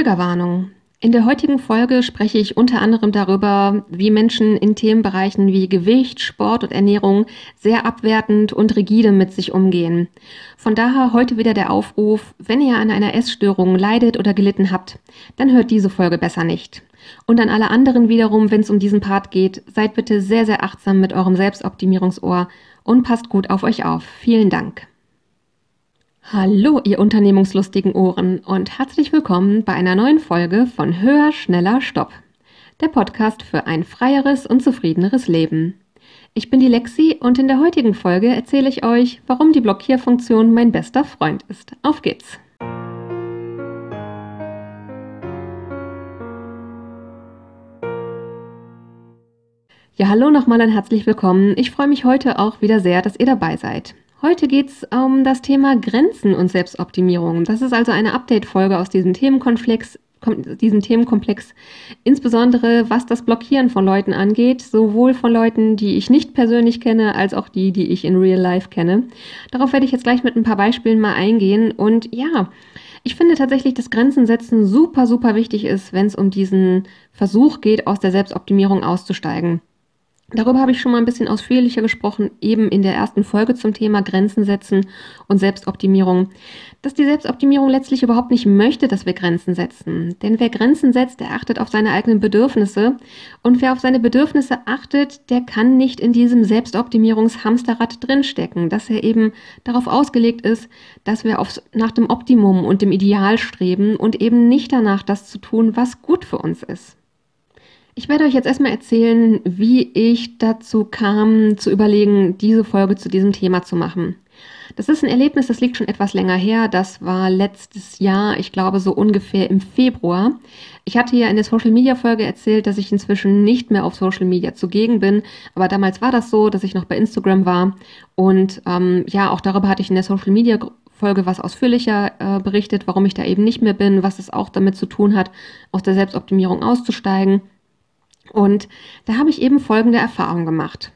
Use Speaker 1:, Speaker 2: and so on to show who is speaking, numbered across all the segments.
Speaker 1: Triggerwarnung. In der heutigen Folge spreche ich unter anderem darüber, wie Menschen in Themenbereichen wie Gewicht, Sport und Ernährung sehr abwertend und rigide mit sich umgehen. Von daher heute wieder der Aufruf, wenn ihr an einer Essstörung leidet oder gelitten habt, dann hört diese Folge besser nicht. Und an alle anderen wiederum, wenn es um diesen Part geht, seid bitte sehr, sehr achtsam mit eurem Selbstoptimierungsohr und passt gut auf euch auf. Vielen Dank. Hallo, ihr unternehmungslustigen Ohren und herzlich willkommen bei einer neuen Folge von Höher, Schneller, Stopp. Der Podcast für ein freieres und zufriedeneres Leben. Ich bin die Lexi und in der heutigen Folge erzähle ich euch, warum die Blockierfunktion mein bester Freund ist. Auf geht's! Ja, hallo nochmal und herzlich willkommen. Ich freue mich heute auch wieder sehr, dass ihr dabei seid. Heute geht es um das Thema Grenzen und Selbstoptimierung. Das ist also eine Update-Folge aus diesem Themenkomplex, diesem Themenkomplex, insbesondere was das Blockieren von Leuten angeht, sowohl von Leuten, die ich nicht persönlich kenne, als auch die, die ich in Real Life kenne. Darauf werde ich jetzt gleich mit ein paar Beispielen mal eingehen. Und ja, ich finde tatsächlich, dass Grenzen setzen super, super wichtig ist, wenn es um diesen Versuch geht, aus der Selbstoptimierung auszusteigen. Darüber habe ich schon mal ein bisschen ausführlicher gesprochen, eben in der ersten Folge zum Thema Grenzen setzen und Selbstoptimierung. Dass die Selbstoptimierung letztlich überhaupt nicht möchte, dass wir Grenzen setzen. Denn wer Grenzen setzt, der achtet auf seine eigenen Bedürfnisse. Und wer auf seine Bedürfnisse achtet, der kann nicht in diesem Selbstoptimierungshamsterrad drinstecken, dass er eben darauf ausgelegt ist, dass wir auf, nach dem Optimum und dem Ideal streben und eben nicht danach, das zu tun, was gut für uns ist. Ich werde euch jetzt erstmal erzählen, wie ich dazu kam, zu überlegen, diese Folge zu diesem Thema zu machen. Das ist ein Erlebnis, das liegt schon etwas länger her. Das war letztes Jahr, ich glaube so ungefähr im Februar. Ich hatte ja in der Social Media Folge erzählt, dass ich inzwischen nicht mehr auf Social Media zugegen bin. Aber damals war das so, dass ich noch bei Instagram war. Und ähm, ja, auch darüber hatte ich in der Social Media Folge was ausführlicher äh, berichtet, warum ich da eben nicht mehr bin, was es auch damit zu tun hat, aus der Selbstoptimierung auszusteigen. Und da habe ich eben folgende Erfahrung gemacht.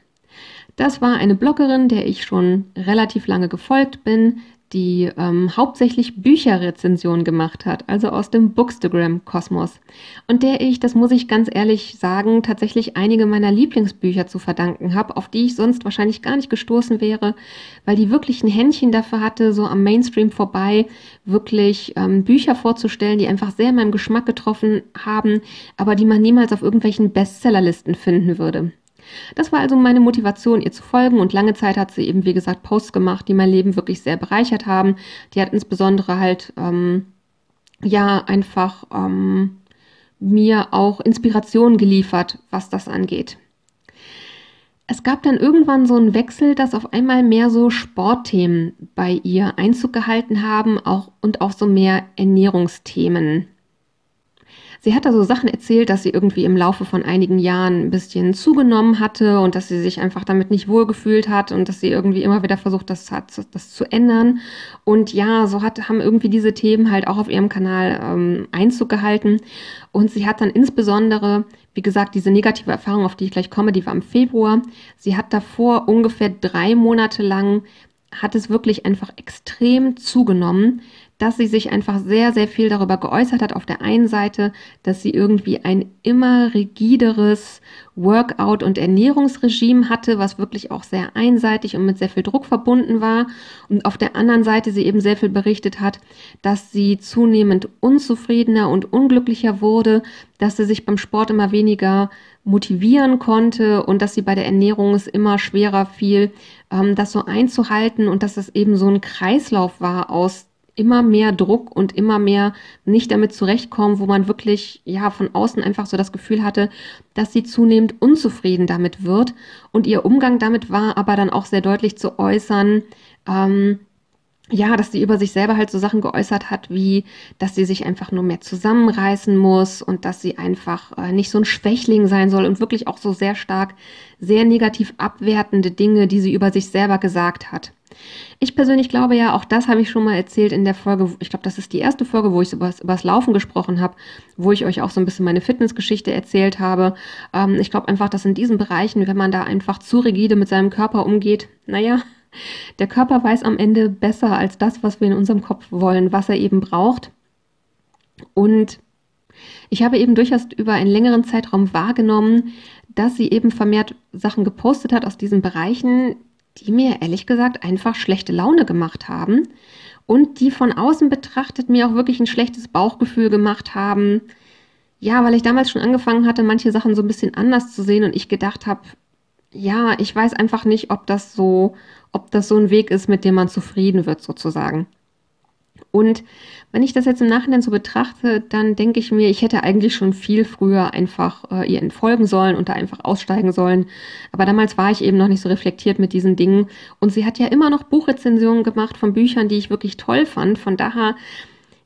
Speaker 1: Das war eine Bloggerin, der ich schon relativ lange gefolgt bin, die ähm, hauptsächlich Bücherrezensionen gemacht hat, also aus dem Bookstagram-Kosmos. Und der ich, das muss ich ganz ehrlich sagen, tatsächlich einige meiner Lieblingsbücher zu verdanken habe, auf die ich sonst wahrscheinlich gar nicht gestoßen wäre, weil die wirklich ein Händchen dafür hatte, so am Mainstream vorbei, wirklich ähm, Bücher vorzustellen, die einfach sehr in meinem Geschmack getroffen haben, aber die man niemals auf irgendwelchen Bestsellerlisten finden würde. Das war also meine Motivation, ihr zu folgen und lange Zeit hat sie eben, wie gesagt, Posts gemacht, die mein Leben wirklich sehr bereichert haben. Die hat insbesondere halt, ähm, ja, einfach ähm, mir auch Inspiration geliefert, was das angeht. Es gab dann irgendwann so einen Wechsel, dass auf einmal mehr so Sportthemen bei ihr Einzug gehalten haben auch, und auch so mehr Ernährungsthemen. Sie hat da so Sachen erzählt, dass sie irgendwie im Laufe von einigen Jahren ein bisschen zugenommen hatte und dass sie sich einfach damit nicht wohlgefühlt hat und dass sie irgendwie immer wieder versucht, das, das zu ändern. Und ja, so hat, haben irgendwie diese Themen halt auch auf ihrem Kanal ähm, Einzug gehalten. Und sie hat dann insbesondere, wie gesagt, diese negative Erfahrung, auf die ich gleich komme, die war im Februar. Sie hat davor ungefähr drei Monate lang, hat es wirklich einfach extrem zugenommen dass sie sich einfach sehr, sehr viel darüber geäußert hat. Auf der einen Seite, dass sie irgendwie ein immer rigideres Workout- und Ernährungsregime hatte, was wirklich auch sehr einseitig und mit sehr viel Druck verbunden war. Und auf der anderen Seite sie eben sehr viel berichtet hat, dass sie zunehmend unzufriedener und unglücklicher wurde, dass sie sich beim Sport immer weniger motivieren konnte und dass sie bei der Ernährung es immer schwerer fiel, ähm, das so einzuhalten und dass es eben so ein Kreislauf war aus immer mehr Druck und immer mehr nicht damit zurechtkommen, wo man wirklich ja von außen einfach so das Gefühl hatte, dass sie zunehmend unzufrieden damit wird. Und ihr Umgang damit war aber dann auch sehr deutlich zu äußern, ähm, ja, dass sie über sich selber halt so Sachen geäußert hat, wie, dass sie sich einfach nur mehr zusammenreißen muss und dass sie einfach äh, nicht so ein Schwächling sein soll und wirklich auch so sehr stark, sehr negativ abwertende Dinge, die sie über sich selber gesagt hat. Ich persönlich glaube ja, auch das habe ich schon mal erzählt in der Folge, ich glaube, das ist die erste Folge, wo ich über, das Laufen gesprochen habe, wo ich euch auch so ein bisschen meine Fitnessgeschichte erzählt habe. Ähm, ich glaube einfach, dass in diesen Bereichen, wenn man da einfach zu rigide mit seinem Körper umgeht, naja, der Körper weiß am Ende besser als das, was wir in unserem Kopf wollen, was er eben braucht. Und Ich habe eben durchaus über einen längeren Zeitraum wahrgenommen, dass sie eben vermehrt Sachen gepostet hat aus diesen Bereichen, die mir ehrlich gesagt einfach schlechte Laune gemacht haben und die von außen betrachtet mir auch wirklich ein schlechtes Bauchgefühl gemacht haben. Ja, weil ich damals schon angefangen hatte, manche Sachen so ein bisschen anders zu sehen und ich gedacht habe, ja, ich weiß einfach nicht, ob das so, ob das so ein Weg ist, mit dem man zufrieden wird sozusagen. Und wenn ich das jetzt im Nachhinein so betrachte, dann denke ich mir, ich hätte eigentlich schon viel früher einfach äh, ihr entfolgen sollen und da einfach aussteigen sollen. Aber damals war ich eben noch nicht so reflektiert mit diesen Dingen. Und sie hat ja immer noch Buchrezensionen gemacht von Büchern, die ich wirklich toll fand. Von daher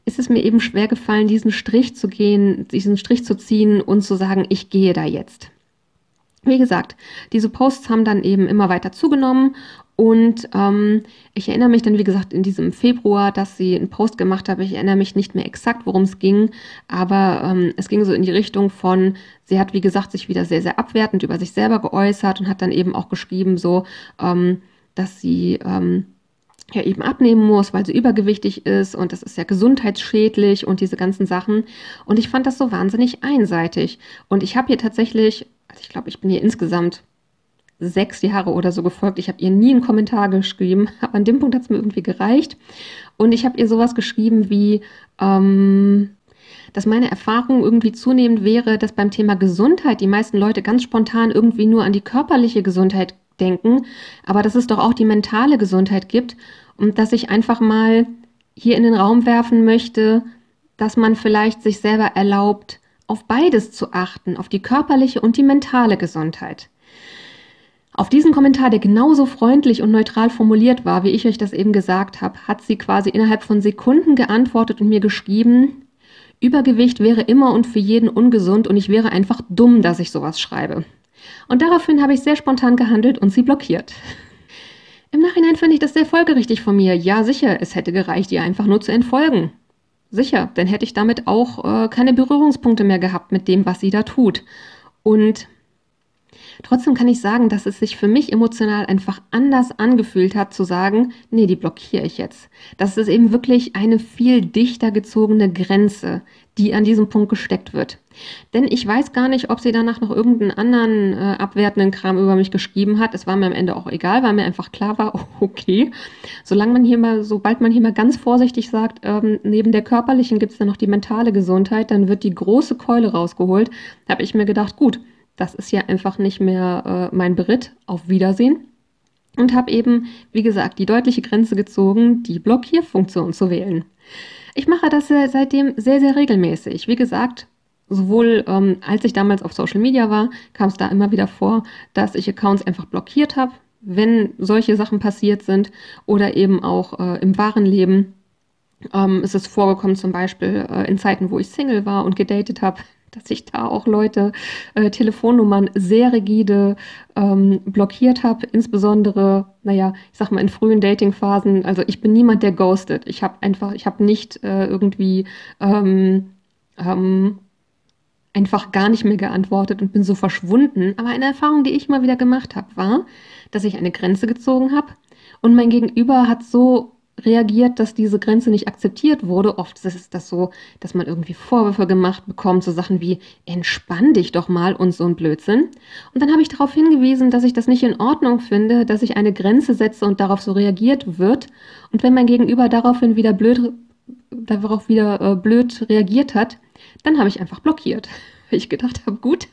Speaker 1: ist es mir eben schwer gefallen, diesen Strich zu gehen, diesen Strich zu ziehen und zu sagen, ich gehe da jetzt. Wie gesagt, diese Posts haben dann eben immer weiter zugenommen und ähm, ich erinnere mich dann, wie gesagt, in diesem Februar, dass sie einen Post gemacht habe. Ich erinnere mich nicht mehr exakt, worum es ging, aber ähm, es ging so in die Richtung von, sie hat, wie gesagt, sich wieder sehr, sehr abwertend über sich selber geäußert und hat dann eben auch geschrieben, so, ähm, dass sie ähm, ja eben abnehmen muss, weil sie übergewichtig ist und das ist ja gesundheitsschädlich und diese ganzen Sachen. Und ich fand das so wahnsinnig einseitig. Und ich habe hier tatsächlich, also ich glaube, ich bin hier insgesamt sechs Jahre oder so gefolgt. Ich habe ihr nie einen Kommentar geschrieben, aber an dem Punkt hat es mir irgendwie gereicht. Und ich habe ihr sowas geschrieben wie, ähm, dass meine Erfahrung irgendwie zunehmend wäre, dass beim Thema Gesundheit die meisten Leute ganz spontan irgendwie nur an die körperliche Gesundheit denken, aber dass es doch auch die mentale Gesundheit gibt und dass ich einfach mal hier in den Raum werfen möchte, dass man vielleicht sich selber erlaubt, auf beides zu achten, auf die körperliche und die mentale Gesundheit. Auf diesen Kommentar, der genauso freundlich und neutral formuliert war, wie ich euch das eben gesagt habe, hat sie quasi innerhalb von Sekunden geantwortet und mir geschrieben, Übergewicht wäre immer und für jeden ungesund und ich wäre einfach dumm, dass ich sowas schreibe. Und daraufhin habe ich sehr spontan gehandelt und sie blockiert. Im Nachhinein finde ich das sehr folgerichtig von mir. Ja, sicher, es hätte gereicht, ihr einfach nur zu entfolgen. Sicher, dann hätte ich damit auch äh, keine Berührungspunkte mehr gehabt mit dem, was sie da tut. Und Trotzdem kann ich sagen, dass es sich für mich emotional einfach anders angefühlt hat, zu sagen, nee, die blockiere ich jetzt. Das ist eben wirklich eine viel dichter gezogene Grenze, die an diesem Punkt gesteckt wird. Denn ich weiß gar nicht, ob sie danach noch irgendeinen anderen äh, abwertenden Kram über mich geschrieben hat. Es war mir am Ende auch egal, weil mir einfach klar war, okay, solange man hier mal, sobald man hier mal ganz vorsichtig sagt, ähm, neben der körperlichen gibt es dann noch die mentale Gesundheit, dann wird die große Keule rausgeholt. Habe ich mir gedacht, gut, das ist ja einfach nicht mehr äh, mein Beritt. Auf Wiedersehen. Und habe eben, wie gesagt, die deutliche Grenze gezogen, die Blockierfunktion zu wählen. Ich mache das seitdem sehr, sehr regelmäßig. Wie gesagt, sowohl ähm, als ich damals auf Social Media war, kam es da immer wieder vor, dass ich Accounts einfach blockiert habe, wenn solche Sachen passiert sind oder eben auch äh, im wahren Leben. Ähm, ist es vorgekommen, zum Beispiel äh, in Zeiten, wo ich Single war und gedatet habe, dass ich da auch Leute äh, Telefonnummern sehr rigide ähm, blockiert habe, insbesondere, naja, ich sag mal in frühen Datingphasen. Also ich bin niemand, der ghostet. Ich habe einfach, ich habe nicht äh, irgendwie ähm, ähm, einfach gar nicht mehr geantwortet und bin so verschwunden. Aber eine Erfahrung, die ich mal wieder gemacht habe, war, dass ich eine Grenze gezogen habe und mein Gegenüber hat so reagiert, dass diese Grenze nicht akzeptiert wurde. Oft ist das so, dass man irgendwie Vorwürfe gemacht bekommt, so Sachen wie entspann dich doch mal und so ein Blödsinn. Und dann habe ich darauf hingewiesen, dass ich das nicht in Ordnung finde, dass ich eine Grenze setze und darauf so reagiert wird. Und wenn mein Gegenüber daraufhin wieder blöd, darauf wieder äh, blöd reagiert hat, dann habe ich einfach blockiert. Weil ich gedacht habe, gut,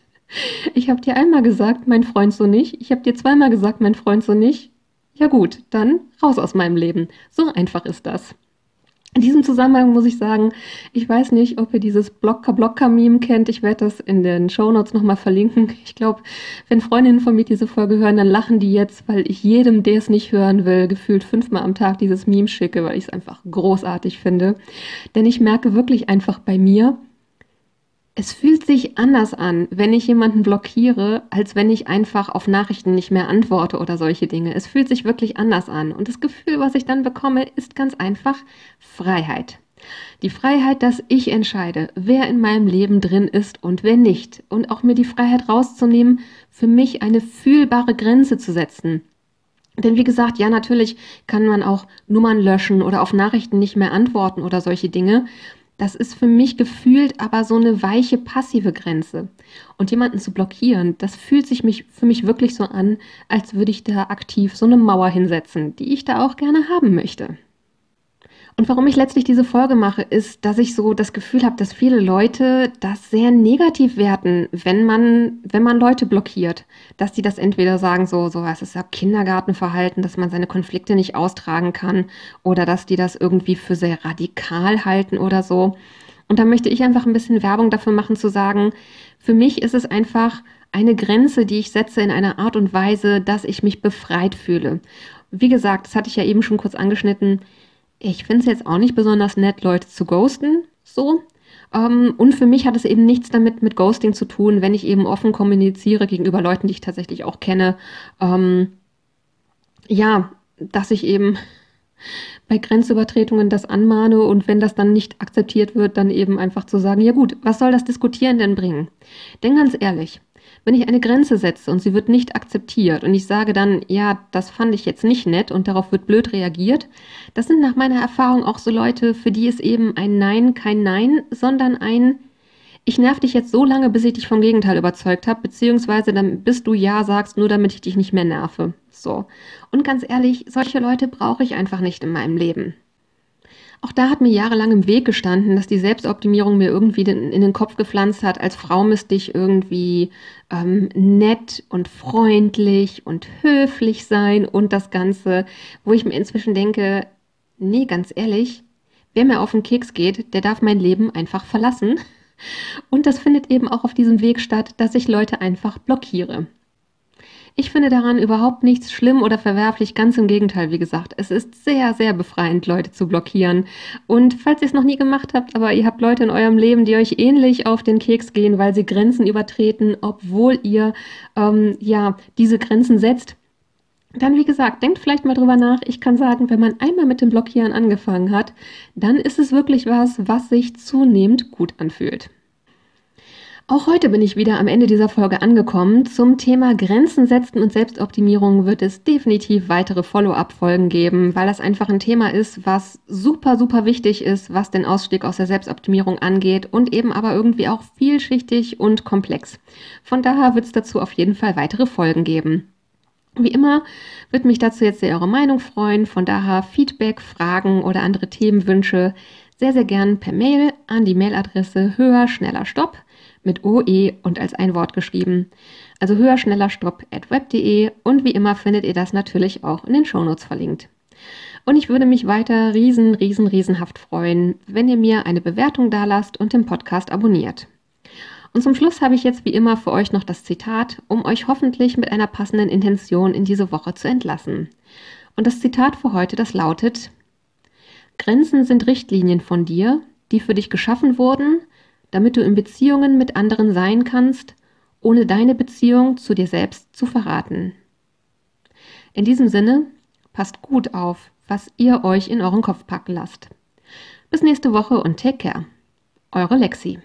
Speaker 1: ich habe dir einmal gesagt, mein Freund so nicht. Ich habe dir zweimal gesagt, mein Freund so nicht ja gut, dann raus aus meinem Leben. So einfach ist das. In diesem Zusammenhang muss ich sagen, ich weiß nicht, ob ihr dieses Blocker-Blocker-Meme kennt. Ich werde das in den Shownotes nochmal verlinken. Ich glaube, wenn Freundinnen von mir diese Folge hören, dann lachen die jetzt, weil ich jedem, der es nicht hören will, gefühlt fünfmal am Tag dieses Meme schicke, weil ich es einfach großartig finde. Denn ich merke wirklich einfach bei mir, es fühlt sich anders an, wenn ich jemanden blockiere, als wenn ich einfach auf Nachrichten nicht mehr antworte oder solche Dinge. Es fühlt sich wirklich anders an. Und das Gefühl, was ich dann bekomme, ist ganz einfach Freiheit. Die Freiheit, dass ich entscheide, wer in meinem Leben drin ist und wer nicht. Und auch mir die Freiheit rauszunehmen, für mich eine fühlbare Grenze zu setzen. Denn wie gesagt, ja, natürlich kann man auch Nummern löschen oder auf Nachrichten nicht mehr antworten oder solche Dinge. Das ist für mich gefühlt aber so eine weiche, passive Grenze. Und jemanden zu blockieren, das fühlt sich mich, für mich wirklich so an, als würde ich da aktiv so eine Mauer hinsetzen, die ich da auch gerne haben möchte. Und warum ich letztlich diese Folge mache, ist, dass ich so das Gefühl habe, dass viele Leute das sehr negativ werten, wenn man, wenn man Leute blockiert. Dass die das entweder sagen, so, so, es ist ja Kindergartenverhalten, dass man seine Konflikte nicht austragen kann, oder dass die das irgendwie für sehr radikal halten oder so. Und da möchte ich einfach ein bisschen Werbung dafür machen, zu sagen, für mich ist es einfach eine Grenze, die ich setze in einer Art und Weise, dass ich mich befreit fühle. Wie gesagt, das hatte ich ja eben schon kurz angeschnitten ich finde es jetzt auch nicht besonders nett, Leute zu ghosten, so. Ähm, und für mich hat es eben nichts damit mit Ghosting zu tun, wenn ich eben offen kommuniziere gegenüber Leuten, die ich tatsächlich auch kenne. Ähm, ja, dass ich eben bei Grenzübertretungen das anmahne und wenn das dann nicht akzeptiert wird, dann eben einfach zu sagen, ja gut, was soll das Diskutieren denn bringen? Denn ganz ehrlich, wenn ich eine Grenze setze und sie wird nicht akzeptiert und ich sage dann, ja, das fand ich jetzt nicht nett und darauf wird blöd reagiert, das sind nach meiner Erfahrung auch so Leute, für die es eben ein Nein kein Nein, sondern ein ich nerv dich jetzt so lange, bis ich dich vom Gegenteil überzeugt habe, beziehungsweise dann bis du Ja sagst, nur damit ich dich nicht mehr nerve. So. Und ganz ehrlich, solche Leute brauche ich einfach nicht in meinem Leben. Auch da hat mir jahrelang im Weg gestanden, dass die Selbstoptimierung mir irgendwie den, in den Kopf gepflanzt hat, als Frau müsste ich irgendwie ähm, nett und freundlich und höflich sein und das Ganze, wo ich mir inzwischen denke, nee, ganz ehrlich, wer mir auf den Keks geht, der darf mein Leben einfach verlassen. Und das findet eben auch auf diesem Weg statt, dass ich Leute einfach blockiere. Ich finde daran überhaupt nichts schlimm oder verwerflich, ganz im Gegenteil, wie gesagt. Es ist sehr, sehr befreiend, Leute zu blockieren. Und falls ihr es noch nie gemacht habt, aber ihr habt Leute in eurem Leben, die euch ähnlich auf den Keks gehen, weil sie Grenzen übertreten, obwohl ihr ähm, ja diese Grenzen setzt, dann, wie gesagt, denkt vielleicht mal drüber nach. Ich kann sagen, wenn man einmal mit dem Blockieren angefangen hat, dann ist es wirklich was, was sich zunehmend gut anfühlt. Auch heute bin ich wieder am Ende dieser Folge angekommen. Zum Thema Grenzen setzen und Selbstoptimierung wird es definitiv weitere Follow-up-Folgen geben, weil das einfach ein Thema ist, was super, super wichtig ist, was den Ausstieg aus der Selbstoptimierung angeht und eben aber irgendwie auch vielschichtig und komplex. Von daher wird es dazu auf jeden Fall weitere Folgen geben. Wie immer wird mich dazu jetzt sehr eure Meinung freuen. Von daher Feedback, Fragen oder andere Themenwünsche sehr, sehr gern per Mail an die Mailadresse höher, schneller, stopp mit OE und als ein Wort geschrieben. Also höher, schneller, stopp at web.de und wie immer findet ihr das natürlich auch in den Shownotes verlinkt. Und ich würde mich weiter riesen, riesen, riesenhaft freuen, wenn ihr mir eine Bewertung dalasst und den Podcast abonniert. Und zum Schluss habe ich jetzt wie immer für euch noch das Zitat, um euch hoffentlich mit einer passenden Intention in diese Woche zu entlassen. Und das Zitat für heute, das lautet, Grenzen sind Richtlinien von dir, die für dich geschaffen wurden, damit du in Beziehungen mit anderen sein kannst, ohne deine Beziehung zu dir selbst zu verraten. In diesem Sinne, passt gut auf, was ihr euch in euren Kopf packen lasst. Bis nächste Woche und take care. Eure Lexi.